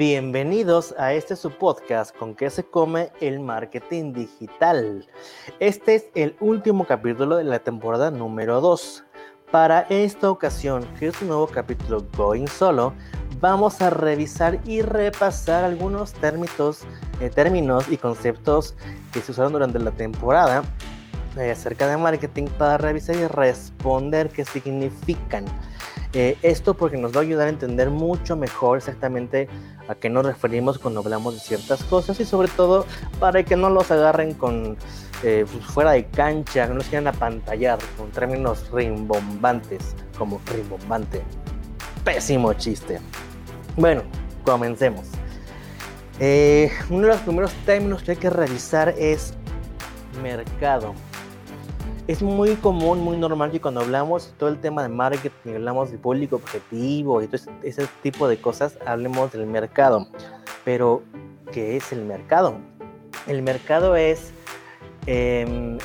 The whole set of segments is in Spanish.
Bienvenidos a este su podcast con que se come el marketing digital. Este es el último capítulo de la temporada número 2. Para esta ocasión, que es un nuevo capítulo Going Solo, vamos a revisar y repasar algunos términos, eh, términos y conceptos que se usaron durante la temporada eh, acerca de marketing para revisar y responder qué significan. Eh, esto porque nos va a ayudar a entender mucho mejor exactamente a qué nos referimos cuando hablamos de ciertas cosas y sobre todo para que no los agarren con eh, pues, fuera de cancha, no los quieran apantallar con términos rimbombantes como rimbombante. Pésimo chiste. Bueno, comencemos. Eh, uno de los primeros términos que hay que revisar es mercado es muy común, muy normal que cuando hablamos todo el tema de marketing, hablamos de público objetivo y todo ese, tipo de cosas, hablemos del mercado. Pero, ¿qué es el mercado? El mercado es... Em,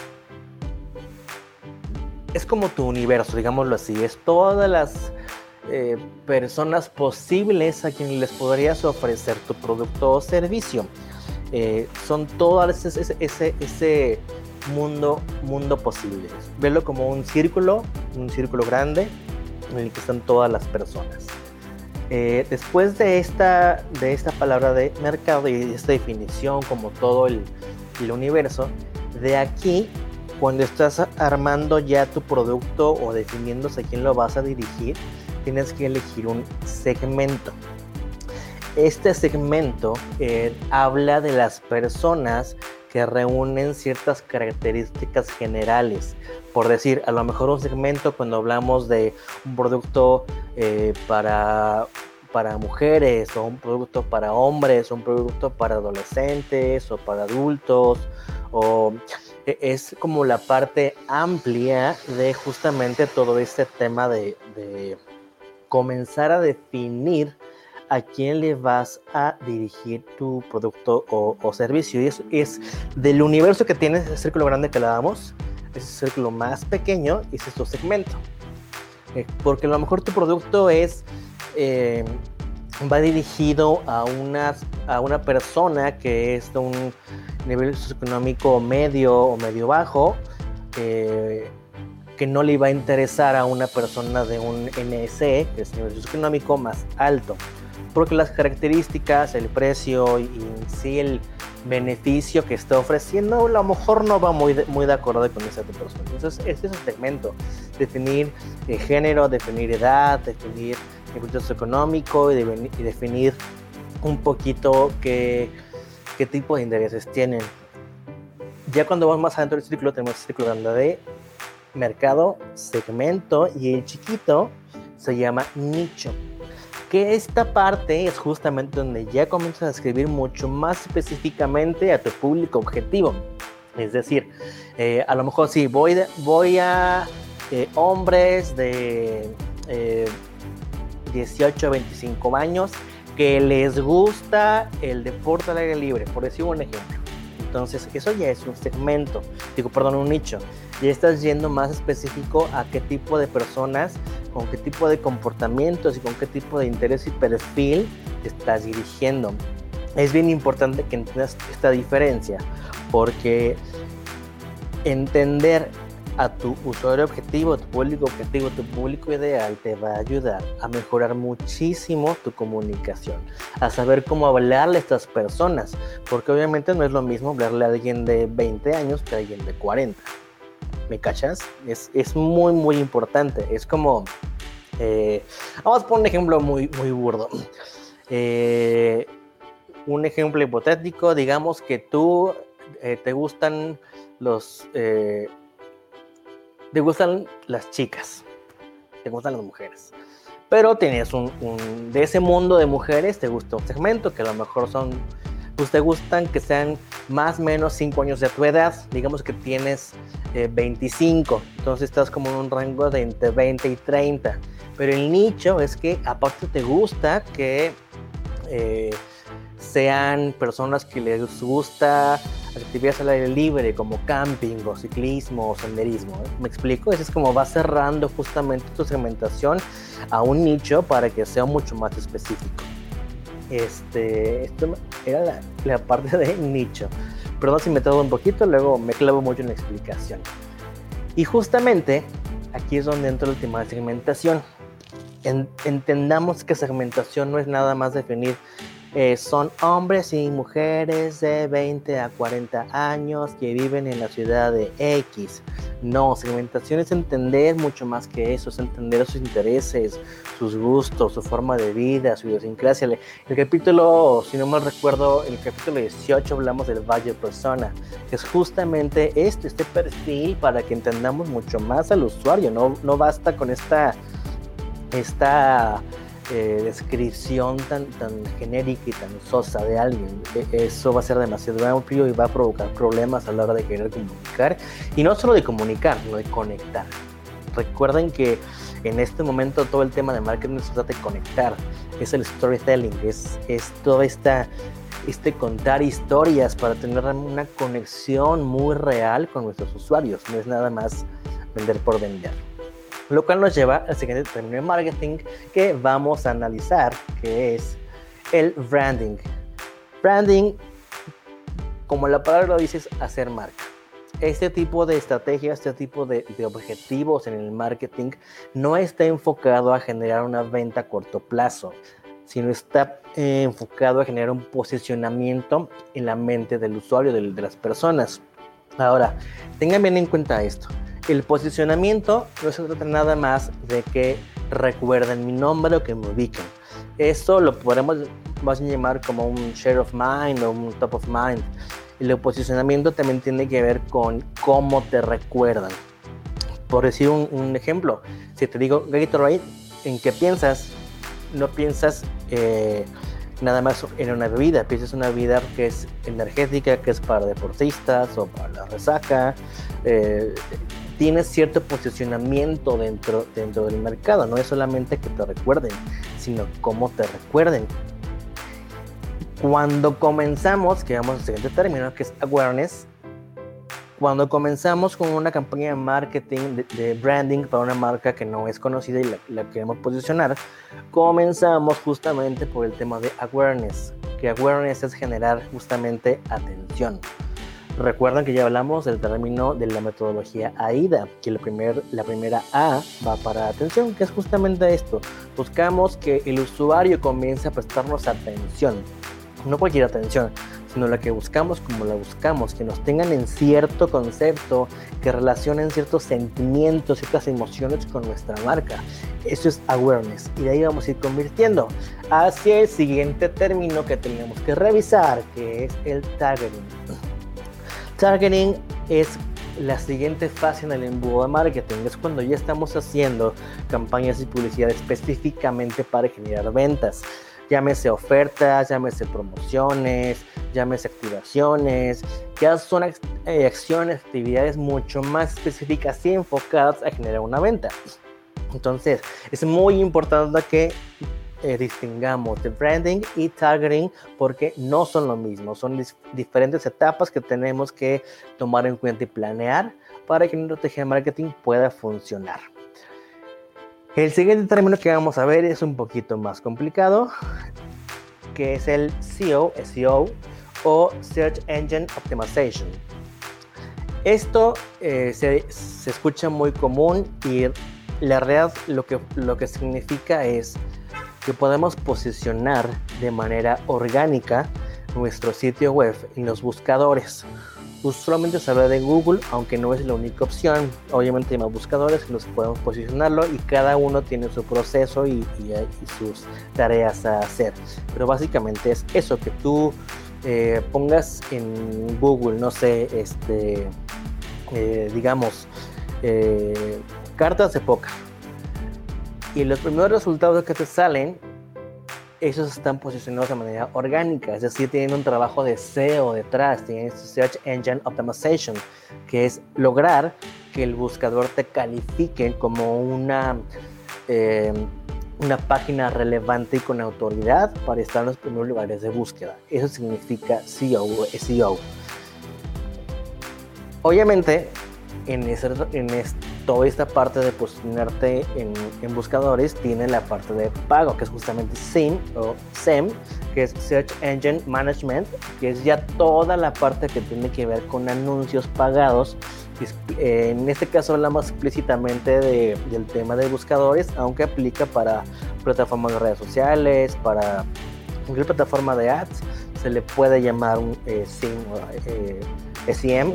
es como tu universo, digámoslo así. Es todas las eh, personas posibles a quienes les podrías ofrecer tu producto o servicio. Eh, son todas ese mundo, mundo posible. Verlo como un círculo, un círculo grande en el que están todas las personas. Eh, después de esta, de esta palabra de mercado y esta definición como todo el, el universo, de aquí, cuando estás armando ya tu producto o definiéndose quién lo vas a dirigir, tienes que elegir un segmento. Este segmento eh, habla de las personas que reúnen ciertas características generales. Por decir, a lo mejor un segmento cuando hablamos de un producto eh, para, para mujeres o un producto para hombres o un producto para adolescentes o para adultos o e, es como la parte amplia de justamente todo este tema de, de comenzar a definir a quién le vas a dirigir tu producto o, servicio. Y eso es del universo que tienes, ese círculo grande que le damos, ese círculo más pequeño, ese es tu segmento. Eh, porque a lo mejor tu producto es, eh, va dirigido a una, a una persona que es de un nivel socioeconómico medio o medio bajo, eh, que no le iba a interesar a una persona de un NSE, que es nivel socioeconómico más alto porque las características, el precio y, sí el beneficio que está ofreciendo a lo mejor no va muy de, muy de acuerdo con esa persona. Entonces, ese es el segmento. Definir el género, definir edad, definir el contexto económico y, definir un poquito qué, qué tipo de intereses tienen. Ya cuando vamos más adentro del círculo, tenemos el círculo grande de mercado, segmento y el chiquito se llama nicho que esta parte es justamente donde ya comienzas a escribir mucho más específicamente a tu público objetivo. Es decir, eh, a lo mejor sí, voy, voy a eh, hombres de 18 a 25 años que les gusta el deporte al aire libre, por decir un ejemplo. Entonces, eso ya es un segmento, digo, perdón, un nicho. Ya estás yendo más específico a qué tipo de personas con qué tipo de comportamientos y con qué tipo de interés y perfil te estás dirigiendo. Es bien importante que entiendas esta diferencia, porque entender a tu usuario objetivo, tu público objetivo, tu público ideal te va a ayudar a mejorar muchísimo tu comunicación, a saber cómo hablarle a estas personas, porque obviamente no es lo mismo hablarle a alguien de 20 años que a alguien de 40. ¿Me cachas? Es, es muy, muy importante. Es como, eh, vamos a poner un ejemplo muy, muy burdo. Eh, un ejemplo hipotético, digamos que tú eh, te gustan los... te gustan las chicas, te gustan las mujeres. Pero tienes un, de ese mundo de mujeres, te gusta un segmento que a lo mejor son pues te gustan que sean más o menos 5 años de tu edad, digamos que tienes 25, entonces estás como en un rango de entre 20 y 30. Pero el nicho es que aparte te gusta que eh, sean personas que les gusta actividades al aire libre como camping o ciclismo o senderismo. ¿eh? ¿Me explico? Eso es como va cerrando justamente tu segmentación a un nicho para que sea mucho más específico. Este, esto era la, parte de nicho. Perdón si me tardo un poquito, luego me clavo mucho en la explicación. Y justamente aquí es donde entra el tema de segmentación. entendamos que segmentación no es nada más definir eh, son hombres y mujeres de 20 a 40 años que viven en la ciudad de X. No, segmentación es entender mucho más que eso, es entender sus intereses, sus gustos, su forma de vida, su idiosincrasia. El capítulo, si no mal recuerdo, en el capítulo 18 hablamos del Valle Persona, que es justamente este, este perfil para que entendamos mucho más al usuario. No, no basta con esta, esta eh, descripción tan, tan genérica y tan sosa de alguien. E, eso va a ser demasiado amplio y va a provocar problemas a la hora de querer comunicar. Y no solo de comunicar, sino de conectar. Recuerden que en este momento todo el tema de marketing se trata de conectar. Es el storytelling, es, es toda esta este contar historias para tener una conexión muy real con nuestros usuarios. No es nada más vender por vender. Lo cual nos lleva al siguiente término de marketing que vamos a analizar, que es el branding. Branding, como la palabra lo dice, es hacer marca. Este tipo de estrategia, este tipo de, objetivos en el marketing no está enfocado a generar una venta a corto plazo, sino está eh, enfocado a generar un posicionamiento en la mente del usuario, de las personas. Ahora, tengan bien en cuenta esto. El posicionamiento no se trata nada más de que recuerden mi nombre o que me ubiquen. Esto lo podemos más llamar como un share of mind o un top of mind. El posicionamiento también tiene que ver con cómo te recuerdan. Por decir un, ejemplo, si te digo Gatorade, ¿en qué piensas? No piensas eh, nada más en una bebida, piensas una bebida que es energética, que es para deportistas o para la resaca. Eh, tienes cierto posicionamiento dentro, dentro del mercado. No es solamente que te recuerden, sino cómo te recuerden. Cuando comenzamos, que vamos al siguiente término, que es awareness, cuando comenzamos con una campaña de marketing, de, branding para una marca que no es conocida y la, la, queremos posicionar, comenzamos justamente por el tema de awareness, que awareness es generar justamente atención. Recuerdan que ya hablamos del término de la metodología AIDA, que la, primer, la primera A va para atención, que es justamente esto. Buscamos que el usuario comience a prestarnos atención, no cualquier atención, sino la que buscamos como la buscamos, que nos tengan en cierto concepto, que relacionen ciertos sentimientos, ciertas emociones con nuestra marca. Eso es awareness y de ahí vamos a ir convirtiendo hacia el siguiente término que tenemos que revisar, que es el targeting. Targeting es la siguiente fase en el embudo de marketing. Es cuando ya estamos haciendo campañas y publicidad específicamente para generar ventas. Llámese ofertas, llámese promociones, llámese activaciones. Ya son eh, acciones, actividades mucho más específicas y enfocadas a generar una venta. Entonces, es muy importante que eh, distingamos de branding y targeting porque no son lo mismo, son diferentes etapas que tenemos que tomar en cuenta y planear para que nuestra estrategia de marketing pueda funcionar. El siguiente término que vamos a ver es un poquito más complicado, que es el SEO, SEO o Search Engine Optimization. Esto eh, se, se, escucha muy común y la realidad lo que, lo que significa es que podemos posicionar de manera orgánica nuestro sitio web en los buscadores. Usualmente se habla de Google, aunque no es la única opción. Obviamente hay más buscadores que nos podemos posicionarlo y cada uno tiene su proceso y, sus tareas a hacer. Pero básicamente es eso, que tú eh, pongas en Google, no sé, este, eh, digamos, eh, cartas de póker y los primeros resultados que te salen, esos están posicionados de manera orgánica, es decir, tienen un trabajo de SEO detrás, tienen Search Engine Optimization, que es lograr que el buscador te califique como una, eh, una página relevante y con autoridad para estar en los primeros lugares de búsqueda. Eso significa SEO SEO. Obviamente, en, ese, en, este, toda esta parte de posicionarte en, buscadores tiene la parte de pago, que es justamente SIM o SEM, que es Search Engine Management, que es ya toda la parte que tiene que ver con anuncios pagados. Eh, en este caso hablamos explícitamente del tema de buscadores, aunque aplica para plataformas de redes sociales, para cualquier plataforma de ads, se le puede llamar un eh, SIM o SEM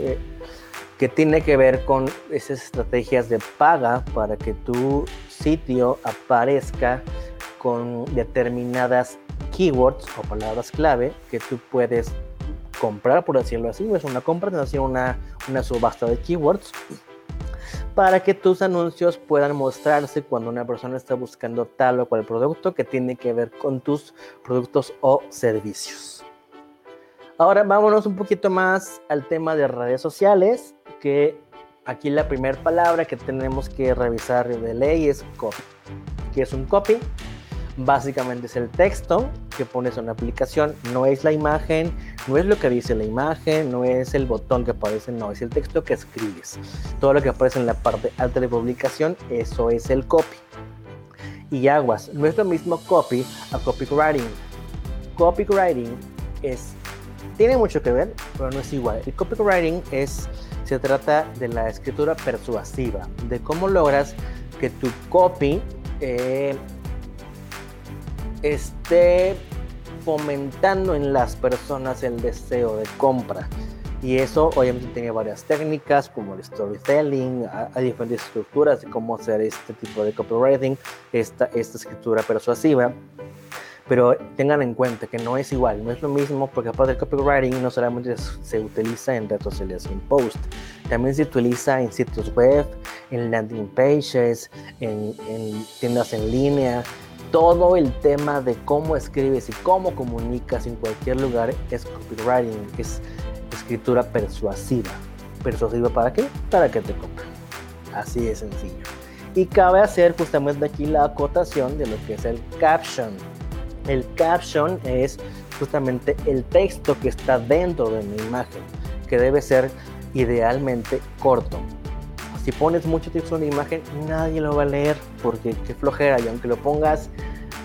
que tiene que ver con esas estrategias de paga para que tu sitio aparezca con determinadas keywords o palabras clave que tú puedes comprar, por decirlo así, es una compra, una, una subasta de keywords para que tus anuncios puedan mostrarse cuando una persona está buscando tal o cual producto que tiene que ver con tus productos o servicios. Ahora vámonos un poquito más al tema de redes sociales que aquí la primera palabra que tenemos que revisar de ley es copy. ¿Qué es un copy? Básicamente es el texto que pones en una aplicación, no es la imagen, no es lo que dice la imagen, no es el botón que aparece, no, es el texto que escribes. Todo lo que aparece en la parte alta de publicación, eso es el copy. Y aguas, no es lo mismo copy a copywriting. Copywriting es, tiene mucho que ver, pero no es igual. El copywriting es se trata de la escritura persuasiva, de cómo logras que tu copy eh, esté fomentando en las personas el deseo de compra. Y eso obviamente tiene varias técnicas como el storytelling, hay diferentes estructuras de cómo hacer este tipo de copywriting, esta, esta escritura persuasiva pero tengan en cuenta que no es igual, no es lo mismo porque aparte del copywriting no solamente se utiliza en redes sociales en post, también se utiliza en sitios web, en landing pages, en, tiendas en línea. Todo el tema de cómo escribes y cómo comunicas en cualquier lugar es copywriting, es escritura persuasiva. ¿Persuasiva para qué? Para que te compren. Así de sencillo. Y cabe hacer justamente aquí la acotación de lo que es el caption el caption es justamente el texto que está dentro de mi imagen, que debe ser idealmente corto. Si pones mucho texto en la imagen, nadie lo va a leer porque qué flojera. Y aunque lo pongas,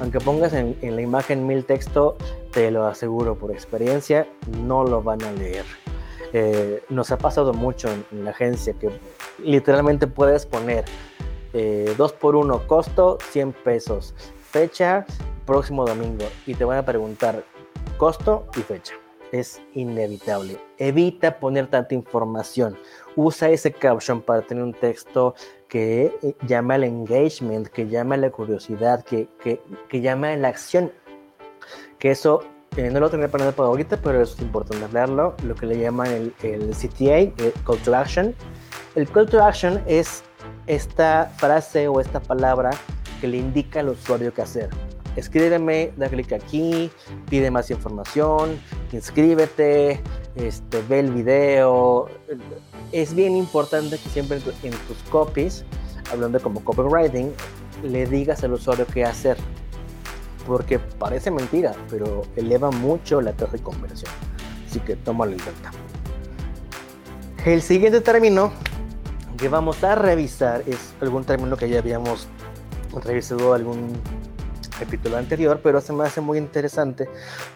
aunque pongas en, la imagen mil texto, te lo aseguro por experiencia, no lo van a leer. Eh, nos ha pasado mucho en, la agencia que literalmente puedes poner 2 eh, por 1 costo 100 pesos, fecha próximo domingo y te van a preguntar costo y fecha. Es inevitable. Evita poner tanta información. Usa ese caption para tener un texto que eh, llame al engagement, que llame a la curiosidad, que, que, que llame a la acción. Que eso eh, no lo tenía para ahorita, pero es importante hablarlo. Lo que le llaman el, el CTA, el Call to Action. El Call to Action es esta frase o esta palabra que le indica al usuario qué hacer escríbeme, da clic aquí, pide más información, inscríbete, este, ve el video. Es bien importante que siempre en tus copies, hablando como copywriting, le digas al usuario qué hacer. Porque parece mentira, pero eleva mucho la tasa de conversión. Así que tómalo en cuenta. El siguiente término que vamos a revisar es algún término que ya habíamos revisado algún capítulo anterior, pero se me hace muy interesante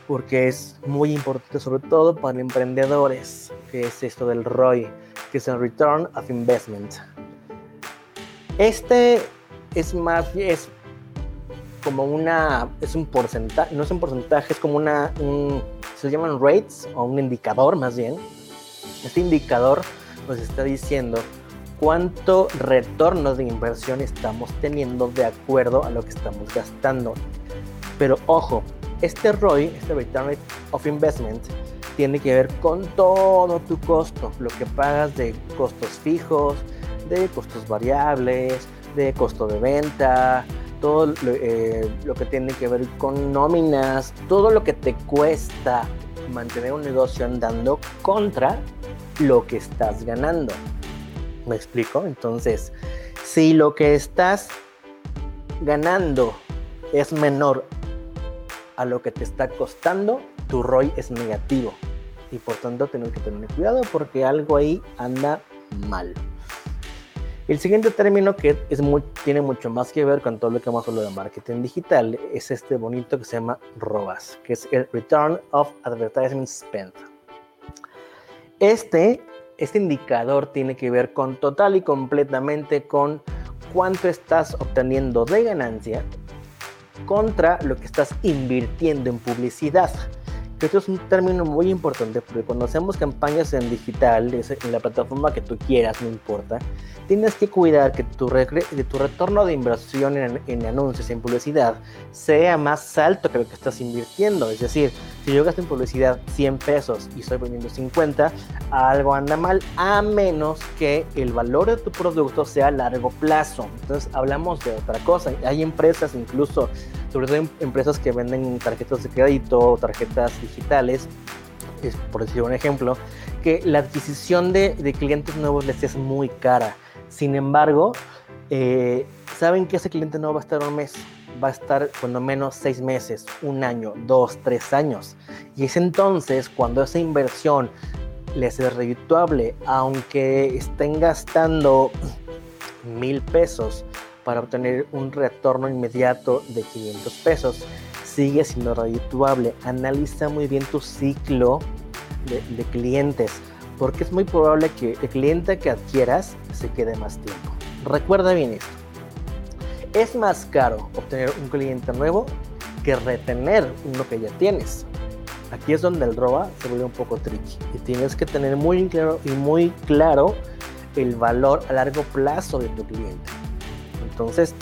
porque es muy importante sobre todo para emprendedores, que es esto del ROI, que es el Return of Investment. Este es más, es como una, es un porcentaje, no es un porcentaje, es como una, se llaman rates o un indicador más bien. Este indicador nos está diciendo cuánto retorno de inversión estamos teniendo de acuerdo a lo que estamos gastando. Pero ojo, este ROI, este Return of Investment, tiene que ver con todo tu costo, lo que pagas de costos fijos, de costos variables, de costo de venta, todo lo, eh, lo que tiene que ver con nóminas, todo lo que te cuesta mantener un negocio andando contra lo que estás ganando. ¿Me explico? Entonces, si lo que estás ganando es menor a lo que te está costando, tu ROI es negativo. Y por tanto, tienes que tener cuidado porque algo ahí anda mal. El siguiente término que tiene mucho más que ver con todo lo que hemos hablado de marketing digital es este bonito que se llama ROAS, que es el Return of Advertising Spend. Este, este indicador tiene que ver con total y completamente con cuánto estás obteniendo de ganancia contra lo que estás invirtiendo en publicidad esto es un término muy importante porque cuando hacemos campañas en digital, en la plataforma que tú quieras, no importa, tienes que cuidar que tu, tu retorno de inversión en, en anuncios, en publicidad, sea más alto que lo que estás invirtiendo. Es decir, si yo gasto en publicidad 100 pesos y estoy vendiendo 50, algo anda mal, a menos que el valor de tu producto sea a largo plazo. Entonces hablamos de otra cosa. Hay empresas incluso sobre todo empresas que venden tarjetas de crédito tarjetas digitales, es, por decir un ejemplo, que la adquisición de, de clientes nuevos les es muy cara. Sin embargo, eh, saben que ese cliente no va a estar un mes, va a estar cuando menos seis meses, un año, dos, tres años. Y es entonces cuando esa inversión les es redituable, aunque estén gastando mil pesos para obtener un retorno inmediato de 500 pesos. Sigue siendo redituable. Analiza muy bien tu ciclo de, clientes, porque es muy probable que el cliente que adquieras se quede más tiempo. Recuerda bien esto. Es más caro obtener un cliente nuevo que retener uno que ya tienes. Aquí es donde el ROA se vuelve un poco tricky y tienes que tener muy claro y muy claro el valor a largo plazo de tu cliente. Entonces,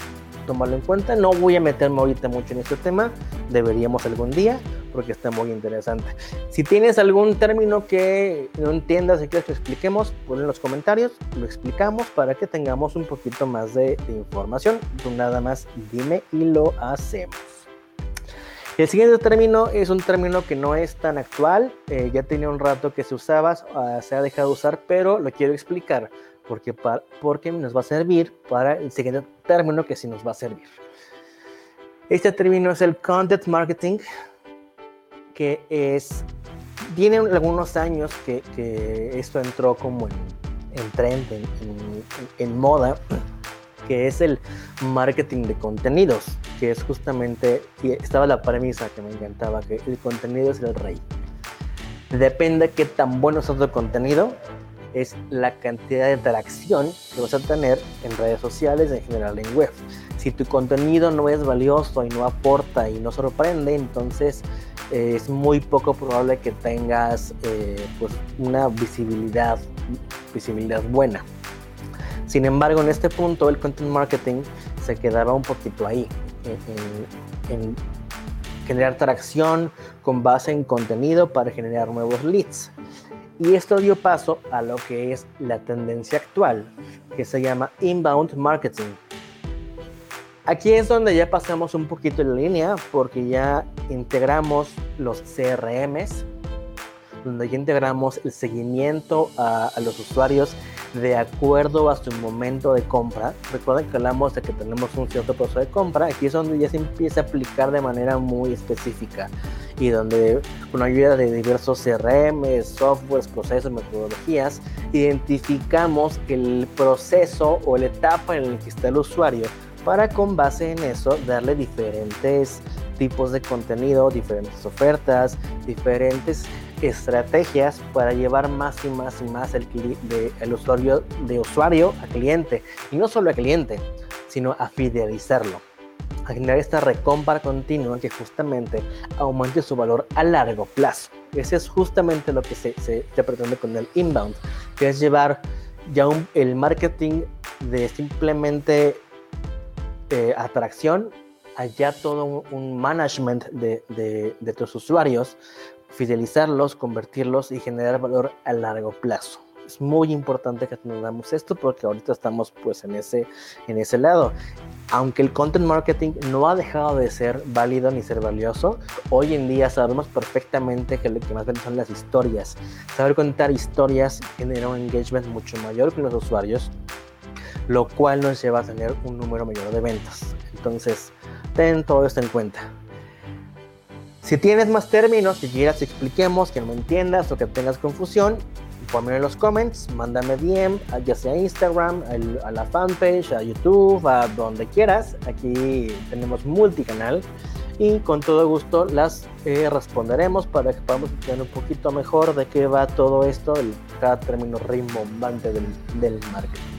tomarlo en cuenta. No voy a meterme ahorita mucho en este tema, deberíamos algún día, porque está muy interesante. Si tienes algún término que no entiendas y quieres que expliquemos, ponlo en los comentarios, lo explicamos para que tengamos un poquito más de, información. Tú nada más dime y lo hacemos. El siguiente término es un término que no es tan actual, eh, ya tenía un rato que se usaba, ah, se ha dejado de usar, pero lo quiero explicar porque, porque nos va a servir para el siguiente término que sí nos va a servir. Este término es el content marketing, que es, tiene algunos años que, que esto entró como en, en trend, en, en, moda, que es el marketing de contenidos, que es justamente, y estaba la premisa que me encantaba, que el contenido es el rey. Depende qué tan bueno es tu contenido, es la cantidad de interacción que vas a tener en redes sociales, en general en web. Si tu contenido no es valioso y no aporta y no sorprende, entonces eh, es muy poco probable que tengas eh, pues una visibilidad, visibilidad buena. Sin embargo, en este punto el content marketing se quedaba un poquito ahí, en, en generar tracción con base en contenido para generar nuevos leads. Y esto dio paso a lo que es la tendencia actual, que se llama inbound marketing. Aquí es donde ya pasamos un poquito en línea porque ya integramos los CRMs, donde ya integramos el seguimiento a, a los usuarios de acuerdo a su momento de compra. Recuerden que hablamos de que tenemos un cierto proceso de compra. Aquí es donde ya se empieza a aplicar de manera muy específica y donde con ayuda de diversos CRM, softwares, procesos, metodologías, identificamos el proceso o la etapa en la que está el usuario para con base en eso darle diferentes tipos de contenido, diferentes ofertas, diferentes estrategias para llevar más y más y más el, el usuario de usuario a cliente. Y no solo a cliente, sino a fidelizarlo generar esta recompra continua que justamente aumente su valor a largo plazo. Ese es justamente lo que se, se, pretende con el inbound, que es llevar ya el marketing de simplemente eh, atracción allá todo un, management de, de, de tus usuarios, fidelizarlos, convertirlos y generar valor a largo plazo es muy importante que tengamos esto porque ahorita estamos pues en ese, en ese lado. Aunque el content marketing no ha dejado de ser válido ni ser valioso, hoy en día sabemos perfectamente que lo que más vende son las historias. Saber contar historias genera un engagement mucho mayor con los usuarios, lo cual nos lleva a tener un número mayor de ventas. Entonces, ten todo esto en cuenta. Si tienes más términos que quieras que expliquemos, que no entiendas o que tengas confusión, ponme en los comments, mándame DM, ya sea a Instagram, a la fanpage, a YouTube, a donde quieras. Aquí tenemos multicanal y con todo gusto las eh, responderemos para que podamos entender un poquito mejor de qué va todo esto, el, cada término rimbombante del, del marketing.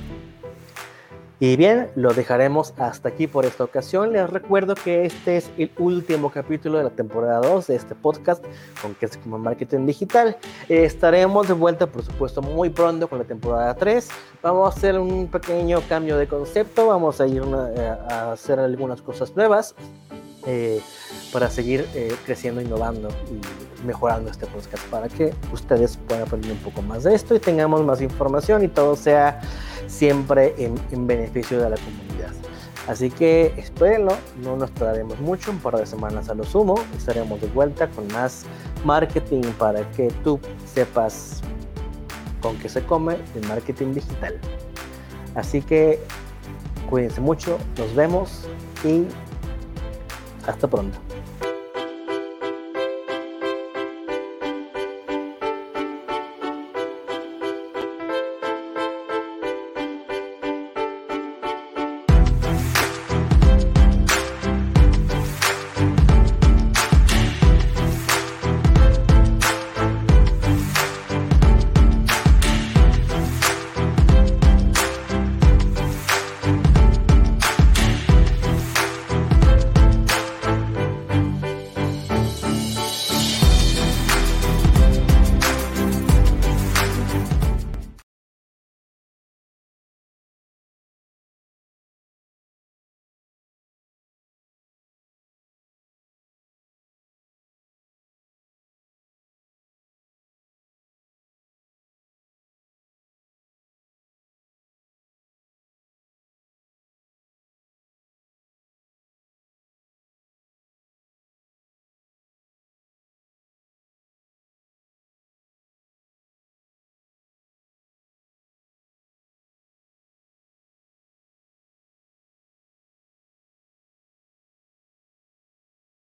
Y bien, lo dejaremos hasta aquí por esta ocasión. Les recuerdo que este es el último capítulo de la temporada 2 de este podcast con que es como marketing digital. estaremos de vuelta, por supuesto, muy pronto con la temporada 3. Vamos a hacer un pequeño cambio de concepto, vamos a ir eh, a hacer algunas cosas nuevas. Eh, para seguir eh, creciendo, innovando y mejorando este podcast para que ustedes puedan aprender un poco más de esto y tengamos más información y todo sea siempre en, beneficio de la comunidad. Así que espérenlo, no nos tardaremos mucho, un par de semanas a lo sumo, estaremos de vuelta con más marketing para que tú sepas con qué se come el marketing digital. Así que cuídense mucho, nos vemos y hasta pronto.